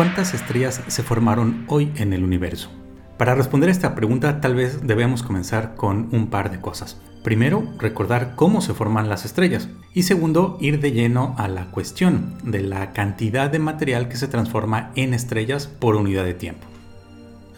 ¿Cuántas estrellas se formaron hoy en el universo? Para responder a esta pregunta tal vez debemos comenzar con un par de cosas. Primero, recordar cómo se forman las estrellas. Y segundo, ir de lleno a la cuestión de la cantidad de material que se transforma en estrellas por unidad de tiempo.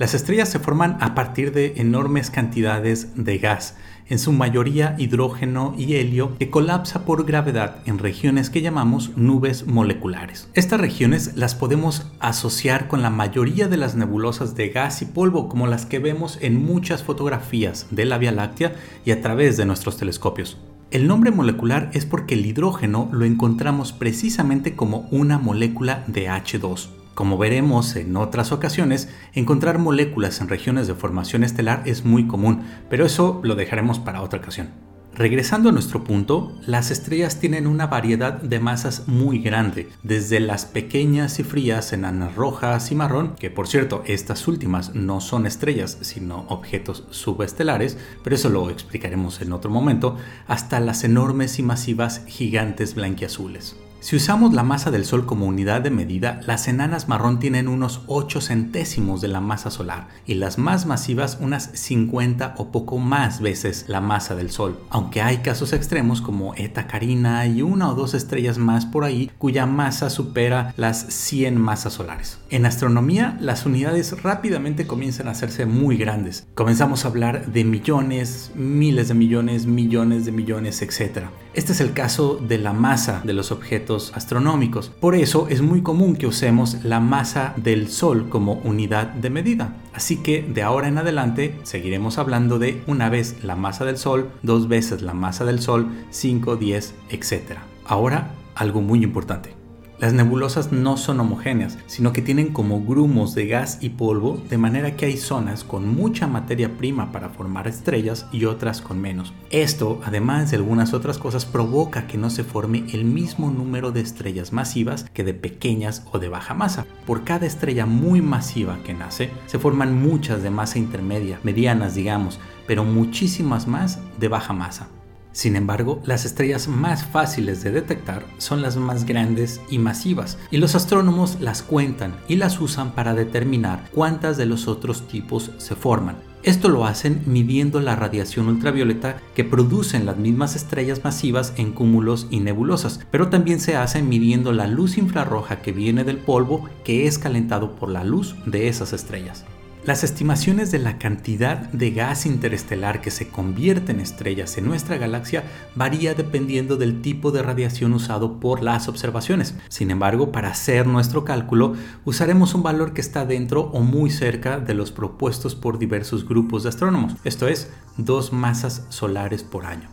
Las estrellas se forman a partir de enormes cantidades de gas, en su mayoría hidrógeno y helio, que colapsa por gravedad en regiones que llamamos nubes moleculares. Estas regiones las podemos asociar con la mayoría de las nebulosas de gas y polvo, como las que vemos en muchas fotografías de la Vía Láctea y a través de nuestros telescopios. El nombre molecular es porque el hidrógeno lo encontramos precisamente como una molécula de H2. Como veremos en otras ocasiones, encontrar moléculas en regiones de formación estelar es muy común, pero eso lo dejaremos para otra ocasión. Regresando a nuestro punto, las estrellas tienen una variedad de masas muy grande, desde las pequeñas y frías enanas rojas y marrón, que por cierto, estas últimas no son estrellas, sino objetos subestelares, pero eso lo explicaremos en otro momento, hasta las enormes y masivas gigantes blanquiazules. Si usamos la masa del Sol como unidad de medida, las enanas marrón tienen unos 8 centésimos de la masa solar y las más masivas unas 50 o poco más veces la masa del Sol, aunque hay casos extremos como Eta Carina y una o dos estrellas más por ahí cuya masa supera las 100 masas solares. En astronomía, las unidades rápidamente comienzan a hacerse muy grandes. Comenzamos a hablar de millones, miles de millones, millones de millones, etc. Este es el caso de la masa de los objetos astronómicos. Por eso es muy común que usemos la masa del Sol como unidad de medida. Así que de ahora en adelante seguiremos hablando de una vez la masa del Sol, dos veces la masa del Sol, 5, 10, etc. Ahora, algo muy importante. Las nebulosas no son homogéneas, sino que tienen como grumos de gas y polvo, de manera que hay zonas con mucha materia prima para formar estrellas y otras con menos. Esto, además de algunas otras cosas, provoca que no se forme el mismo número de estrellas masivas que de pequeñas o de baja masa. Por cada estrella muy masiva que nace, se forman muchas de masa intermedia, medianas digamos, pero muchísimas más de baja masa. Sin embargo, las estrellas más fáciles de detectar son las más grandes y masivas, y los astrónomos las cuentan y las usan para determinar cuántas de los otros tipos se forman. Esto lo hacen midiendo la radiación ultravioleta que producen las mismas estrellas masivas en cúmulos y nebulosas, pero también se hace midiendo la luz infrarroja que viene del polvo que es calentado por la luz de esas estrellas. Las estimaciones de la cantidad de gas interestelar que se convierte en estrellas en nuestra galaxia varía dependiendo del tipo de radiación usado por las observaciones. Sin embargo, para hacer nuestro cálculo, usaremos un valor que está dentro o muy cerca de los propuestos por diversos grupos de astrónomos, esto es, dos masas solares por año.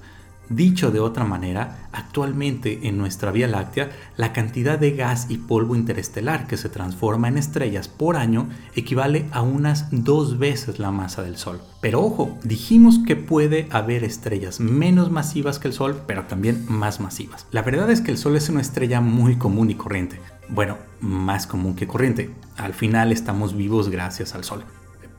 Dicho de otra manera, actualmente en nuestra Vía Láctea, la cantidad de gas y polvo interestelar que se transforma en estrellas por año equivale a unas dos veces la masa del Sol. Pero ojo, dijimos que puede haber estrellas menos masivas que el Sol, pero también más masivas. La verdad es que el Sol es una estrella muy común y corriente. Bueno, más común que corriente. Al final estamos vivos gracias al Sol.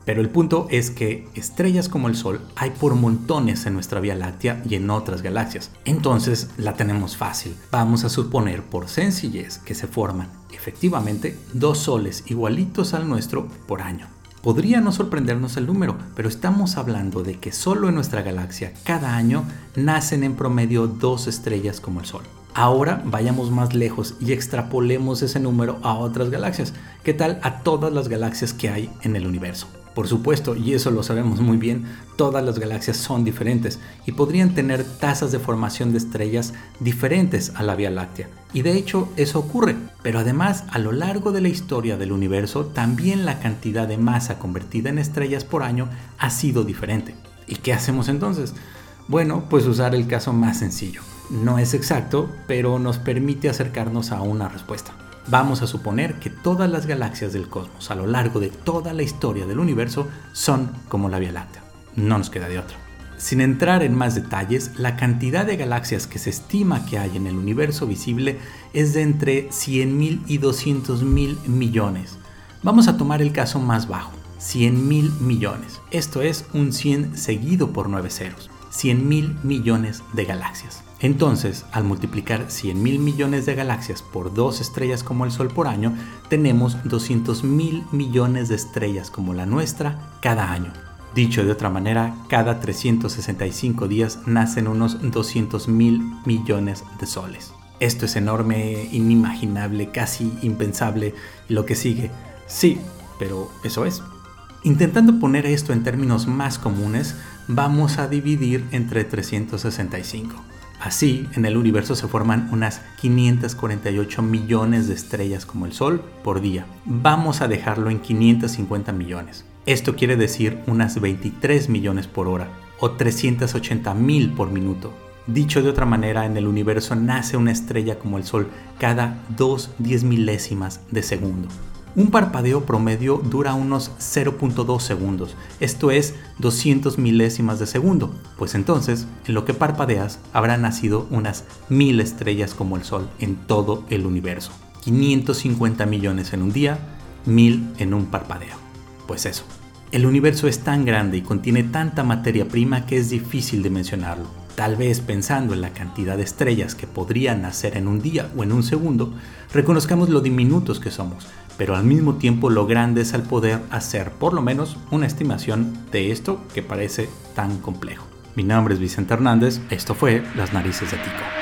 Pero el punto es que estrellas como el Sol hay por montones en nuestra Vía Láctea y en otras galaxias. Entonces la tenemos fácil. Vamos a suponer por sencillez que se forman efectivamente dos soles igualitos al nuestro por año. Podría no sorprendernos el número, pero estamos hablando de que solo en nuestra galaxia cada año nacen en promedio dos estrellas como el Sol. Ahora vayamos más lejos y extrapolemos ese número a otras galaxias. ¿Qué tal a todas las galaxias que hay en el universo? Por supuesto, y eso lo sabemos muy bien, todas las galaxias son diferentes y podrían tener tasas de formación de estrellas diferentes a la Vía Láctea. Y de hecho eso ocurre, pero además a lo largo de la historia del universo también la cantidad de masa convertida en estrellas por año ha sido diferente. ¿Y qué hacemos entonces? Bueno, pues usar el caso más sencillo. No es exacto, pero nos permite acercarnos a una respuesta. Vamos a suponer que todas las galaxias del cosmos a lo largo de toda la historia del universo son como la Vía Láctea. No nos queda de otra. Sin entrar en más detalles, la cantidad de galaxias que se estima que hay en el universo visible es de entre 100.000 y 200.000 millones. Vamos a tomar el caso más bajo, 100.000 millones. Esto es un 100 seguido por 9 ceros. 100.000 millones de galaxias. Entonces, al multiplicar 100 mil millones de galaxias por dos estrellas como el Sol por año, tenemos 200 mil millones de estrellas como la nuestra cada año. Dicho de otra manera, cada 365 días nacen unos 200 mil millones de soles. Esto es enorme, inimaginable, casi impensable. Y lo que sigue, sí, pero eso es. Intentando poner esto en términos más comunes, vamos a dividir entre 365. Así, en el universo se forman unas 548 millones de estrellas como el Sol por día. Vamos a dejarlo en 550 millones. Esto quiere decir unas 23 millones por hora o 380 mil por minuto. Dicho de otra manera, en el universo nace una estrella como el Sol cada 2 diez milésimas de segundo. Un parpadeo promedio dura unos 0.2 segundos, esto es 200 milésimas de segundo, pues entonces, en lo que parpadeas, habrá nacido unas mil estrellas como el Sol en todo el universo. 550 millones en un día, mil en un parpadeo. Pues eso, el universo es tan grande y contiene tanta materia prima que es difícil de mencionarlo. Tal vez pensando en la cantidad de estrellas que podrían nacer en un día o en un segundo, reconozcamos lo diminutos que somos, pero al mismo tiempo lo grande es al poder hacer por lo menos una estimación de esto que parece tan complejo. Mi nombre es Vicente Hernández, esto fue Las Narices de Tico.